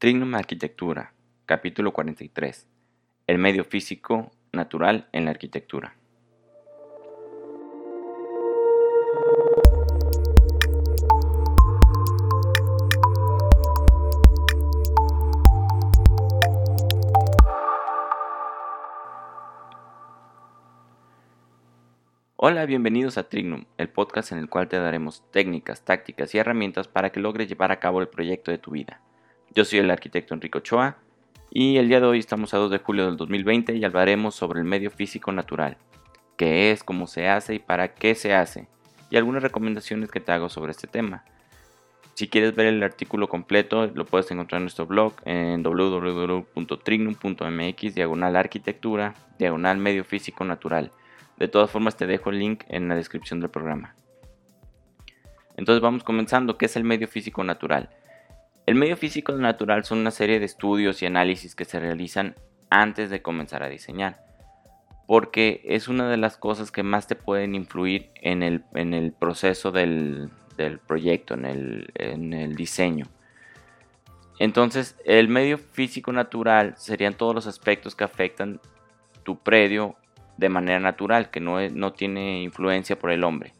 Trignum Arquitectura, capítulo 43. El medio físico natural en la arquitectura. Hola, bienvenidos a Trignum, el podcast en el cual te daremos técnicas, tácticas y herramientas para que logres llevar a cabo el proyecto de tu vida. Yo soy el arquitecto Enrico Ochoa y el día de hoy estamos a 2 de julio del 2020 y hablaremos sobre el medio físico natural, qué es, cómo se hace y para qué se hace, y algunas recomendaciones que te hago sobre este tema. Si quieres ver el artículo completo, lo puedes encontrar en nuestro blog en www.trignum.mx, diagonal arquitectura, diagonal medio físico natural. De todas formas te dejo el link en la descripción del programa. Entonces vamos comenzando. ¿Qué es el medio físico natural? El medio físico natural son una serie de estudios y análisis que se realizan antes de comenzar a diseñar. Porque es una de las cosas que más te pueden influir en el, en el proceso del, proyecto, en el, en el diseño. Entonces, el medio físico natural serían todos los aspectos que afectan tu predio de manera natural, que no, no tiene influencia por el hombre.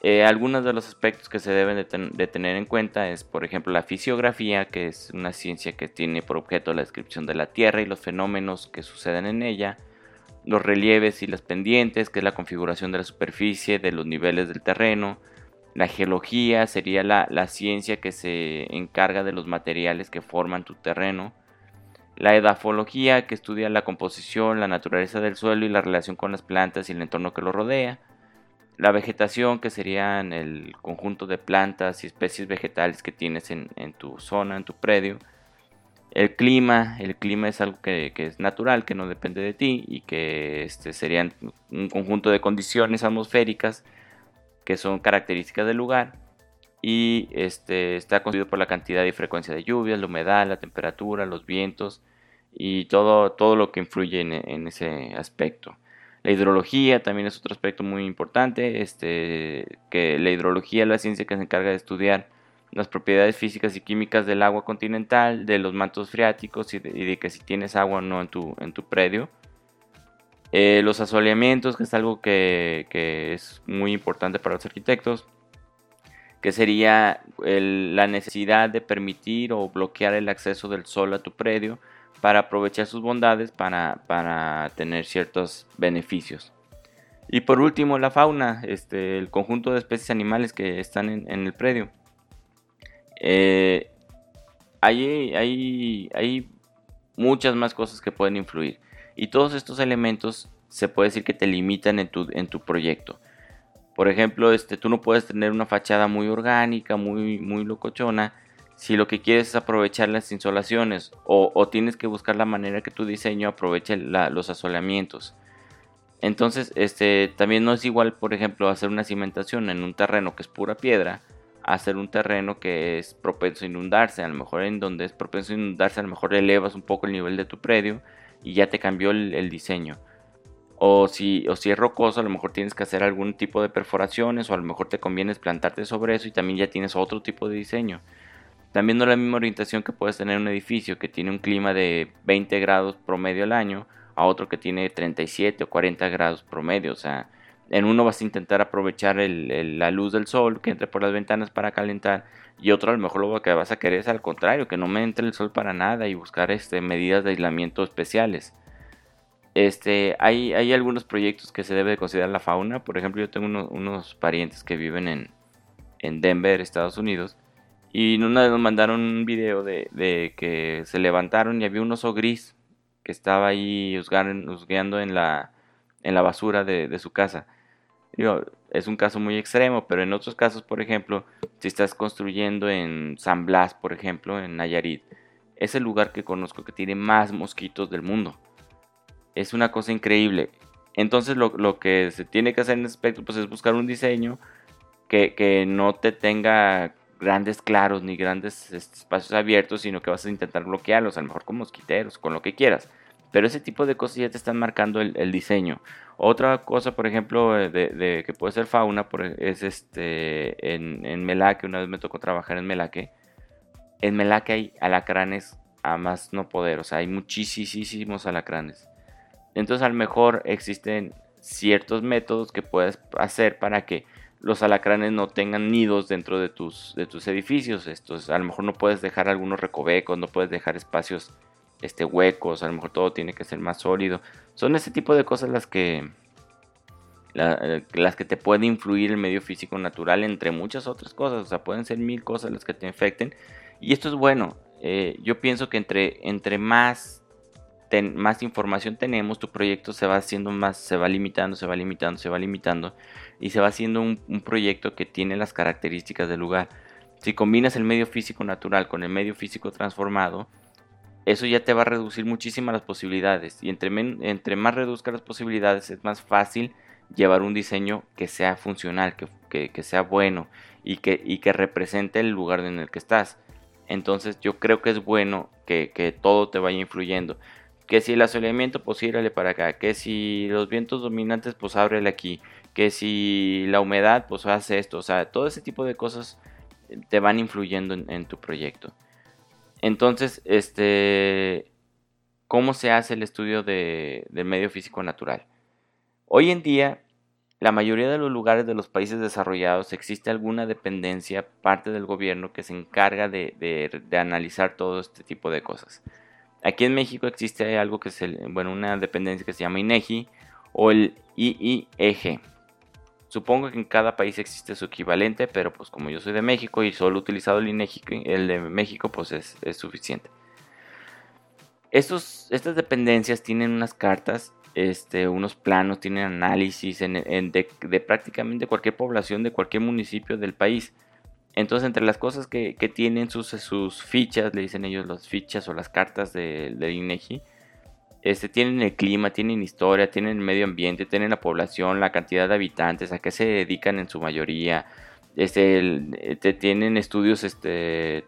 Eh, algunos de los aspectos que se deben de, tener en cuenta es, por ejemplo, la fisiografía, que es una ciencia que tiene por objeto la descripción de la Tierra y los fenómenos que suceden en ella, los relieves y las pendientes, que es la configuración de la superficie, de los niveles del terreno, la geología sería la, la ciencia que se encarga de los materiales que forman tu terreno, la edafología, que estudia la composición, la naturaleza del suelo y la relación con las plantas y el entorno que lo rodea. La vegetación, que serían el conjunto de plantas y especies vegetales que tienes en, tu zona, en tu predio. El clima, el clima es algo que, es natural, que no depende de ti y que este, serían un conjunto de condiciones atmosféricas que son características del lugar y este, está constituido por la cantidad y frecuencia de lluvias, la humedad, la temperatura, los vientos y todo, todo lo que influye en, ese aspecto. La hidrología también es otro aspecto muy importante, este, que la hidrología es la ciencia que se encarga de estudiar las propiedades físicas y químicas del agua continental, de los mantos freáticos y de, que si tienes agua o no en tu, en tu predio. Eh, los asoleamientos, que es algo que, que, es muy importante para los arquitectos, que sería la necesidad de permitir o bloquear el acceso del sol a tu predio para aprovechar sus bondades para, tener ciertos beneficios. Y por último, la fauna, este, el conjunto de especies animales que están en, el predio. Eh, hay, hay, muchas más cosas que pueden influir. Y todos estos elementos se puede decir que te limitan en tu, en tu proyecto. Por ejemplo, este, tú no puedes tener una fachada muy orgánica, muy, muy locochona, si lo que quieres es aprovechar las insolaciones o, tienes que buscar la manera que tu diseño aproveche los asoleamientos. Entonces, este, también no es igual, por ejemplo, hacer una cimentación en un terreno que es pura piedra, hacer un terreno que es propenso a inundarse. A lo mejor en donde es propenso a inundarse, a lo mejor elevas un poco el nivel de tu predio y ya te cambió el, diseño. O si, o si es rocoso, a lo mejor tienes que hacer algún tipo de perforaciones o a lo mejor te conviene plantarte sobre eso y también ya tienes otro tipo de diseño. También no es la misma orientación que puedes tener un edificio que tiene un clima de 20 grados promedio al año a otro que tiene 37 o 40 grados promedio. O sea, en uno vas a intentar aprovechar la luz del sol que entre por las ventanas para calentar y otro a lo mejor lo que vas a querer es al contrario, que no me entre el sol para nada y buscar este, medidas de aislamiento especiales. Este, hay, hay algunos proyectos que se debe considerar la fauna. Por ejemplo, yo tengo unos parientes que viven en, en Denver, Estados Unidos y vez nos mandaron un video de, que se levantaron y había un oso gris que estaba ahí husgueando en la, en la basura de, su casa. Es un caso muy extremo, pero en otros casos, por ejemplo, si estás construyendo en San Blas, por ejemplo, en Nayarit, es el lugar que conozco que tiene más mosquitos del mundo. Es una cosa increíble. Entonces lo, lo que se tiene que hacer en ese aspecto pues, es buscar un diseño que, que no te tenga grandes claros ni grandes este, espacios abiertos, sino que vas a intentar bloquearlos, a lo mejor con mosquiteros, con lo que quieras. Pero ese tipo de cosas ya te están marcando el, diseño. Otra cosa, por ejemplo, eh, de, que puede ser fauna, es este en, en Melaque, una vez me tocó trabajar en Melaque. en Melaque hay alacranes a más no poder, o sea, hay muchísimos alacranes. Entonces a lo mejor existen ciertos métodos que puedes hacer para que los alacranes no tengan nidos dentro de tus, de tus edificios. Estos, a lo mejor no puedes dejar algunos recovecos, no puedes dejar espacios este, huecos, a lo mejor todo tiene que ser más sólido. Son ese tipo de cosas las que, eh, las que te pueden influir el medio físico natural, entre muchas otras cosas. O sea, pueden ser mil cosas las que te infecten. Y esto es bueno. Eh, yo pienso que entre, entre más más información tenemos, tu proyecto se va haciendo más, se va limitando, se va limitando, se va limitando y se va haciendo un, proyecto que tiene las características del lugar. Si combinas el medio físico natural con el medio físico transformado, eso ya te va a reducir muchísimas las posibilidades y entre, más reduzca las posibilidades es más fácil llevar un diseño que sea funcional, que, sea bueno y que, represente el lugar en el que estás. Entonces yo creo que es bueno que todo te vaya influyendo que si el asoleamiento, pues írale para acá, que si los vientos dominantes, pues ábrele aquí, que si la humedad, pues hace esto, o sea, todo ese tipo de cosas eh, te van influyendo en, tu proyecto. Entonces, este, ¿cómo se hace el estudio de, del medio físico natural? Hoy en día, la mayoría de los lugares de los países desarrollados existe alguna dependencia, parte del gobierno, que se encarga de, de analizar todo este tipo de cosas. Aquí en México existe algo que es, bueno, una dependencia que se llama INEGI o el IIEG. Supongo que en cada país existe su equivalente, pero pues como yo soy de México y solo he utilizado el INEGI, el de México pues es, suficiente. Estos, estas dependencias tienen unas cartas, este, unos planos, tienen análisis de prácticamente cualquier población de cualquier municipio del país. Entonces, entre las cosas que, tienen sus, fichas, le dicen ellos las fichas o las cartas de INEGI, este, tienen el clima, tienen historia, tienen el medio ambiente, tienen la población, la cantidad de habitantes, a qué se dedican en su mayoría, este, este tienen estudios este,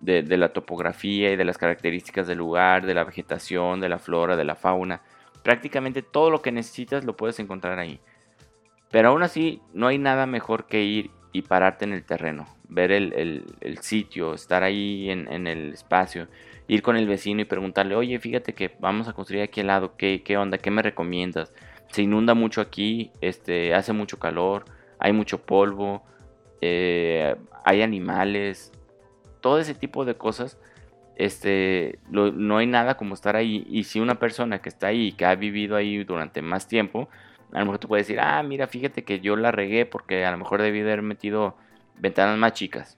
de, de, la topografía y de las características del lugar, de la vegetación, de la flora, de la fauna. Prácticamente todo lo que necesitas lo puedes encontrar ahí. Pero aún así, no hay nada mejor que ir y pararte en el terreno, ver el, sitio, estar ahí en, el espacio, ir con el vecino y preguntarle, oye, fíjate que vamos a construir aquí al lado, ¿qué, qué onda? ¿Qué me recomiendas? Se inunda mucho aquí, este, hace mucho calor, hay mucho polvo, eh, hay animales, todo ese tipo de cosas. Este, no hay nada como estar ahí. Y si una persona que está ahí, que ha vivido ahí durante más tiempo, a lo mejor tú puedes decir, ah, mira, fíjate que yo la regué porque a lo mejor debí haber metido ventanas más chicas.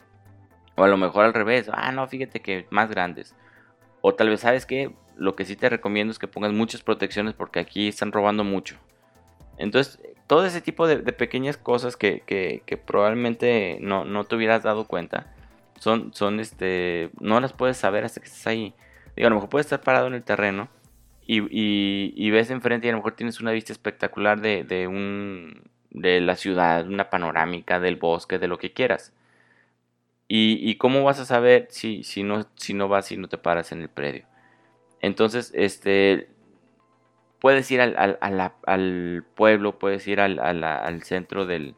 O a lo mejor al revés, ah, no, fíjate que más grandes. O tal vez, ¿sabes qué? Lo que sí te recomiendo es que pongas muchas protecciones porque aquí están robando mucho. Entonces, todo ese tipo de, pequeñas cosas que, probablemente no, no, te hubieras dado cuenta, son, son, este, no las puedes saber hasta que estés ahí. Digo, a lo mejor puedes estar parado en el terreno y, ves enfrente y a lo mejor tienes una vista espectacular de, un, de la ciudad, una panorámica del bosque, de lo que quieras. Y, cómo vas a saber si, si, no, si no vas y no te paras en el predio. Entonces, este, puedes ir al, al, pueblo, puedes ir al, centro del,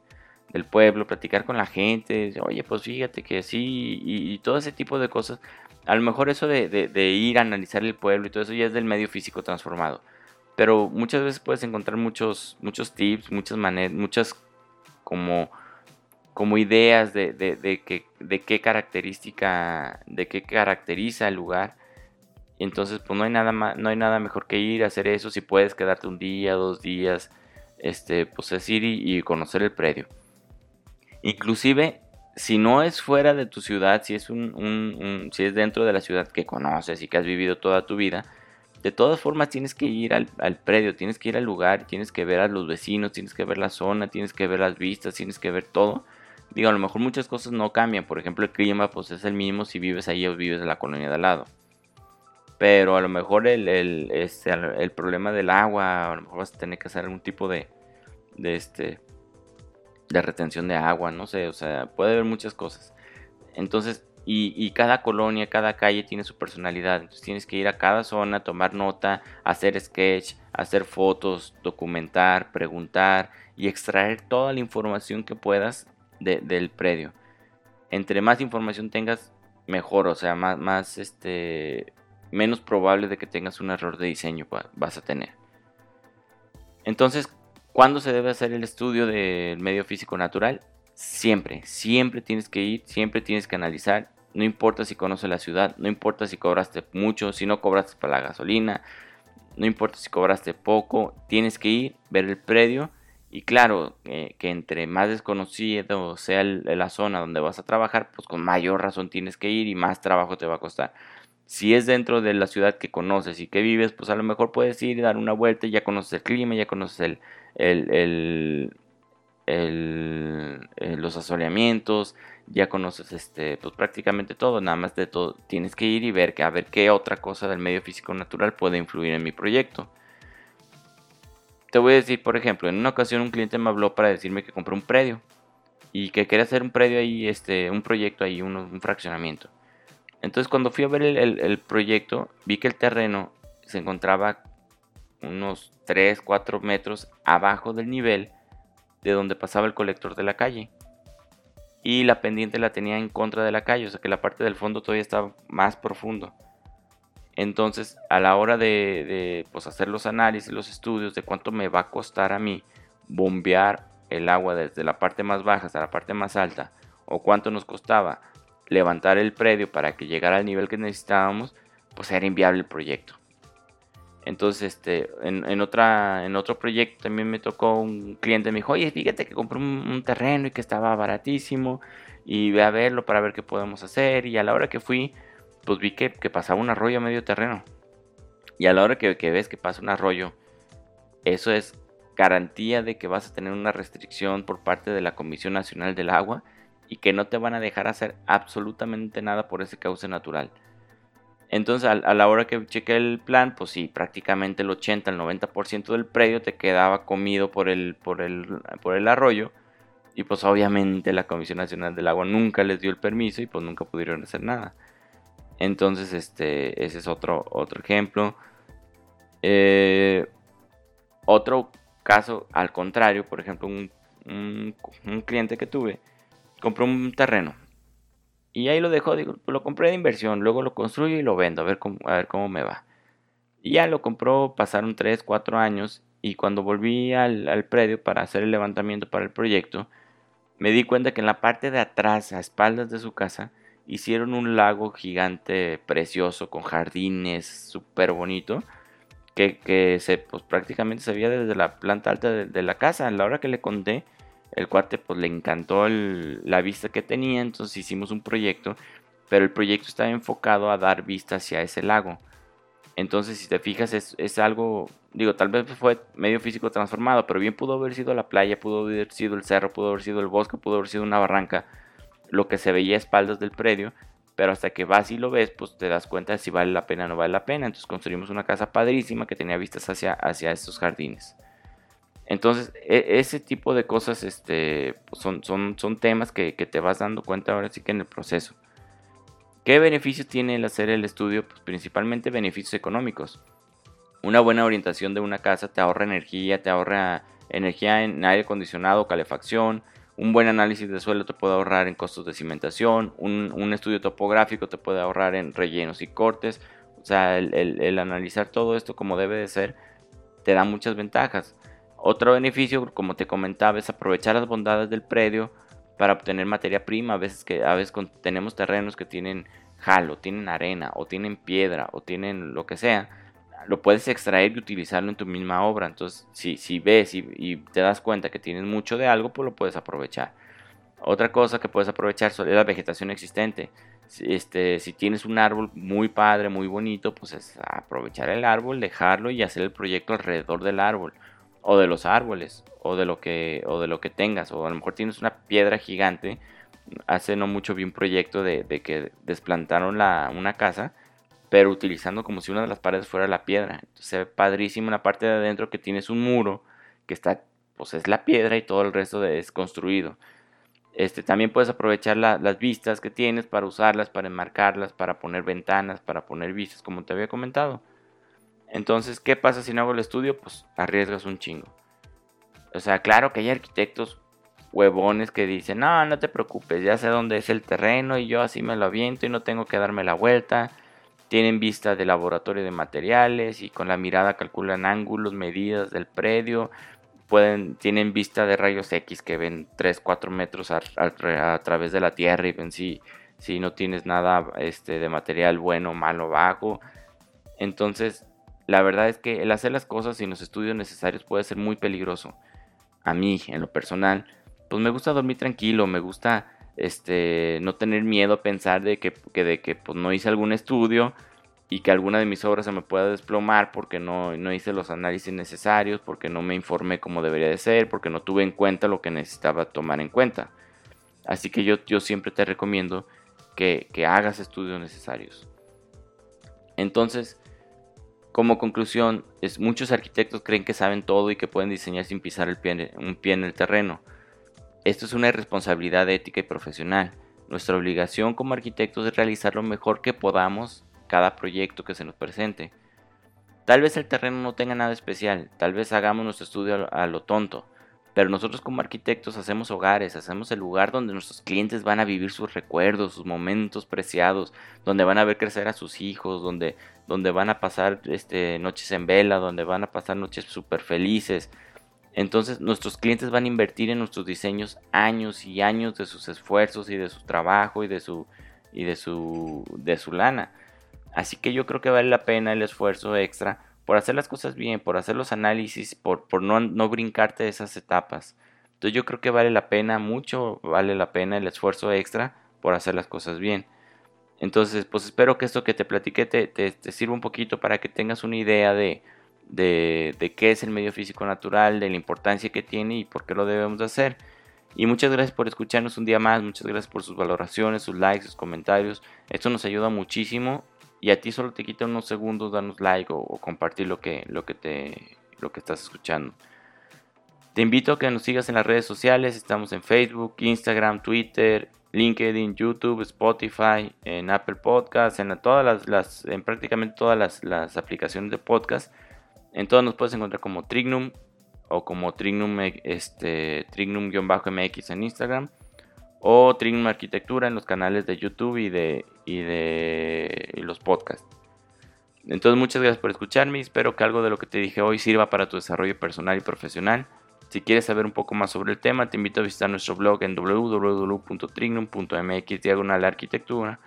pueblo, platicar con la gente, oye, pues fíjate que sí, y, todo ese tipo de cosas a lo mejor eso de, ir a analizar el pueblo y todo eso ya es del medio físico transformado. Pero muchas veces puedes encontrar muchos, muchos tips, muchas maneras, muchas como, ideas de, qué característica, de qué caracteriza el lugar. Y entonces, pues no hay nada no hay nada mejor que ir a hacer eso. Si puedes quedarte un día, dos días, este, pues es ir y conocer el predio. Inclusive si no es fuera de tu ciudad, si es, un, si es dentro de la ciudad que conoces y que has vivido toda tu vida, de todas formas tienes que ir al, predio, tienes que ir al lugar, tienes que ver a los vecinos, tienes que ver la zona, tienes que ver las vistas, tienes que ver todo. Digo, a lo mejor muchas cosas no cambian, por ejemplo el clima pues es el mismo si vives ahí o vives en la colonia de al lado. Pero a lo mejor el, el, este, el problema del agua, a lo mejor vas a tener que hacer algún tipo de, de este, de retención de agua, no sé, o sea, puede haber muchas cosas. Entonces, y, cada colonia, cada calle tiene su personalidad. Entonces tienes que ir a cada zona, tomar nota, hacer sketch, hacer fotos, documentar, preguntar y extraer toda la información que puedas del predio. Entre más información tengas, mejor, o sea, más, más este, menos probable de que tengas un error de diseño vas a tener. Entonces, ¿cuándo se debe hacer el estudio del medio físico natural? Siempre, siempre tienes que ir, siempre tienes que analizar. No importa si conoces la ciudad, no importa si cobraste mucho, si no cobraste para la gasolina, no importa si cobraste poco, tienes que ir, ver el predio y claro, eh, que entre más desconocido sea la zona donde vas a trabajar, pues con mayor razón tienes que ir y más trabajo te va a costar. Si es dentro de la ciudad que conoces y que vives, pues a lo mejor puedes ir y dar una vuelta, ya conoces el clima, ya conoces el, eh, los asoleamientos, ya conoces este, pues prácticamente todo, nada más de todo tienes que ir y ver que a ver qué otra cosa del medio físico natural puede influir en mi proyecto. Te voy a decir, por ejemplo, en una ocasión un cliente me habló para decirme que compró un predio y que quería hacer un predio ahí, este, un proyecto ahí, un, fraccionamiento. Entonces cuando fui a ver el, proyecto, vi que el terreno se encontraba unos 3, 4 metros abajo del nivel de donde pasaba el colector de la calle. Y la pendiente la tenía en contra de la calle, o sea que la parte del fondo todavía estaba más profundo. Entonces, a la hora de, pues, hacer los análisis, los estudios de cuánto me va a costar a mí bombear el agua desde la parte más baja hasta la parte más alta, o cuánto nos costaba levantar el predio para que llegara al nivel que necesitábamos, pues era inviable el proyecto. Entonces, este, en, otra, en otro proyecto también me tocó un cliente, me dijo, oye, fíjate que compré un, terreno y que estaba baratísimo y ve a verlo para ver qué podemos hacer. Y a la hora que fui, pues vi que, pasaba un arroyo a medio terreno. Y a la hora que, ves que pasa un arroyo, eso es garantía de que vas a tener una restricción por parte de la Comisión Nacional del Agua y que no te van a dejar hacer absolutamente nada por ese cauce natural. Entonces, a, la hora que chequé el plan, pues sí, prácticamente el 80 al 90% del predio te quedaba comido por el, por, el, por el arroyo. Y pues obviamente la Comisión Nacional del Agua nunca les dio el permiso y pues nunca pudieron hacer nada. Entonces, este, ese es otro, otro ejemplo. Eh, otro caso, al contrario, por ejemplo, un, cliente que tuve compró un terreno y ahí lo dejó, digo, lo compré de inversión, luego lo construyo y lo vendo, a ver cómo, a ver cómo me va. Y ya lo compró, pasaron 3, 4 años y cuando volví al, al predio para hacer el levantamiento para el proyecto, me di cuenta que en la parte de atrás, a espaldas de su casa, hicieron un lago gigante precioso con jardines súper bonito que, se pues prácticamente se veía desde la planta alta de, la casa a la hora que le conté el cuate pues le encantó la vista que tenía entonces hicimos un proyecto pero el proyecto estaba enfocado a dar vista hacia ese lago entonces si te fijas es, algo digo tal vez fue medio físico transformado pero bien pudo haber sido la playa pudo haber sido el cerro pudo haber sido el bosque pudo haber sido una barranca lo que se veía a espaldas del predio, pero hasta que vas y lo ves, pues te das cuenta de si vale la pena o no vale la pena. Entonces construimos una casa padrísima que tenía vistas hacia, hacia estos jardines. Entonces, e, ese tipo de cosas este, pues, son, son, son temas que, te vas dando cuenta ahora sí que en el proceso. ¿Qué beneficios tiene el hacer el estudio? Pues principalmente beneficios económicos. Una buena orientación de una casa te ahorra energía, te ahorra energía en aire acondicionado, calefacción, un buen análisis de suelo te puede ahorrar en costos de cimentación, un, estudio topográfico te puede ahorrar en rellenos y cortes. O sea, el, analizar todo esto como debe de ser te da muchas ventajas. Otro beneficio, como te comentaba, es aprovechar las bondades del predio para obtener materia prima. A veces que a veces tenemos terrenos que tienen jalo, tienen arena o tienen piedra o tienen lo que sea lo puedes extraer y utilizarlo en tu misma obra. Entonces, si, si ves y, te das cuenta que tienes mucho de algo, pues lo puedes aprovechar. Otra cosa que puedes aprovechar es la vegetación existente. Este, si tienes un árbol muy padre, muy bonito, pues es aprovechar el árbol, dejarlo y hacer el proyecto alrededor del árbol o de los árboles o de lo que o de lo que tengas o a lo mejor tienes una piedra gigante hace no mucho vi un proyecto de, que desplantaron la, una casa pero utilizando como si una de las paredes fuera la piedra. Entonces se ve padrísimo la parte de adentro que tienes un muro que está, pues es la piedra y todo el resto es construido. Este, también puedes aprovechar las vistas que tienes para usarlas, para enmarcarlas, para poner ventanas, para poner vistas, como te había comentado. Entonces, ¿qué pasa si no hago el estudio? Pues arriesgas un chingo. O sea, claro que hay arquitectos huevones que dicen, no, no te preocupes, ya sé dónde es el terreno y yo así me lo aviento y no tengo que darme la vuelta. Tienen vista de laboratorio de materiales y con la mirada calculan ángulos, medidas del predio. Pueden, tienen vista de rayos X que ven 3, 4 metros a, través de la Tierra y ven si, si no tienes nada este, de material bueno, malo, bajo. Entonces, la verdad es que el hacer las cosas sin los estudios necesarios puede ser muy peligroso. A mí, en lo personal, pues me gusta dormir tranquilo, me gusta este, no tener miedo a pensar de que, de que pues, no hice algún estudio y que alguna de mis obras se me pueda desplomar porque no, no hice los análisis necesarios, porque no me informé como debería de ser, porque no tuve en cuenta lo que necesitaba tomar en cuenta. Así que yo, yo siempre te recomiendo que, que hagas estudios necesarios. Entonces, como conclusión, muchos arquitectos creen que saben todo y que pueden diseñar sin pisar un pie en el terreno. Esto es una responsabilidad ética y profesional. Nuestra obligación como arquitectos es realizar lo mejor que podamos cada proyecto que se nos presente. Tal vez el terreno no tenga nada especial, tal vez hagamos nuestro estudio a lo tonto, pero nosotros como arquitectos hacemos hogares, hacemos el lugar donde nuestros clientes van a vivir sus recuerdos, sus momentos preciados, donde van a ver crecer a sus hijos, donde, donde van a pasar este, noches en vela, donde van a pasar noches súper felices, entonces nuestros clientes van a invertir en nuestros diseños años y años de sus esfuerzos y de su trabajo y de su, y de su, de su lana. Así que yo creo que vale la pena el esfuerzo extra por hacer las cosas bien, por hacer los análisis, por, por no, no brincarte esas etapas. Entonces yo creo que vale la pena, mucho vale la pena el esfuerzo extra por hacer las cosas bien. Entonces, pues espero que esto que te platiqué te, te sirva un poquito para que tengas una idea de, de, qué es el medio físico natural, de la importancia que tiene y por qué lo debemos hacer. Y muchas gracias por escucharnos un día más, muchas gracias por sus valoraciones, sus likes, sus comentarios. Esto nos ayuda muchísimo y a ti solo te quita unos segundos darnos like o, compartir lo que, lo, que te, lo que estás escuchando. Te invito a que nos sigas en las redes sociales, estamos en Facebook, Instagram, Twitter, LinkedIn, YouTube, Spotify, en Apple Podcasts, en todas las, en prácticamente todas las, las aplicaciones de podcast. En todas nos puedes encontrar como Trignum o como Trignum, este, Trignum-MX en Instagram o Trignum Arquitectura en los canales de YouTube y de, y de los podcasts. Entonces muchas gracias por escucharme espero que algo de lo que te dije hoy sirva para tu desarrollo personal y profesional. Si quieres saber un poco más sobre el tema, te invito a visitar nuestro blog en www.trignum.mx diagonal arquitectura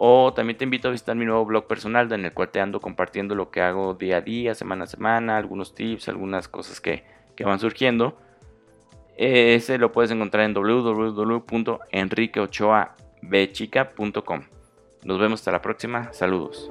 o también te invito a visitar mi nuevo blog personal en el cual te ando compartiendo lo que hago día a día, semana a semana, algunos tips, algunas cosas que, van surgiendo. Ese lo puedes encontrar en www.enriqueochoabechica.com. Nos vemos hasta la próxima. Saludos.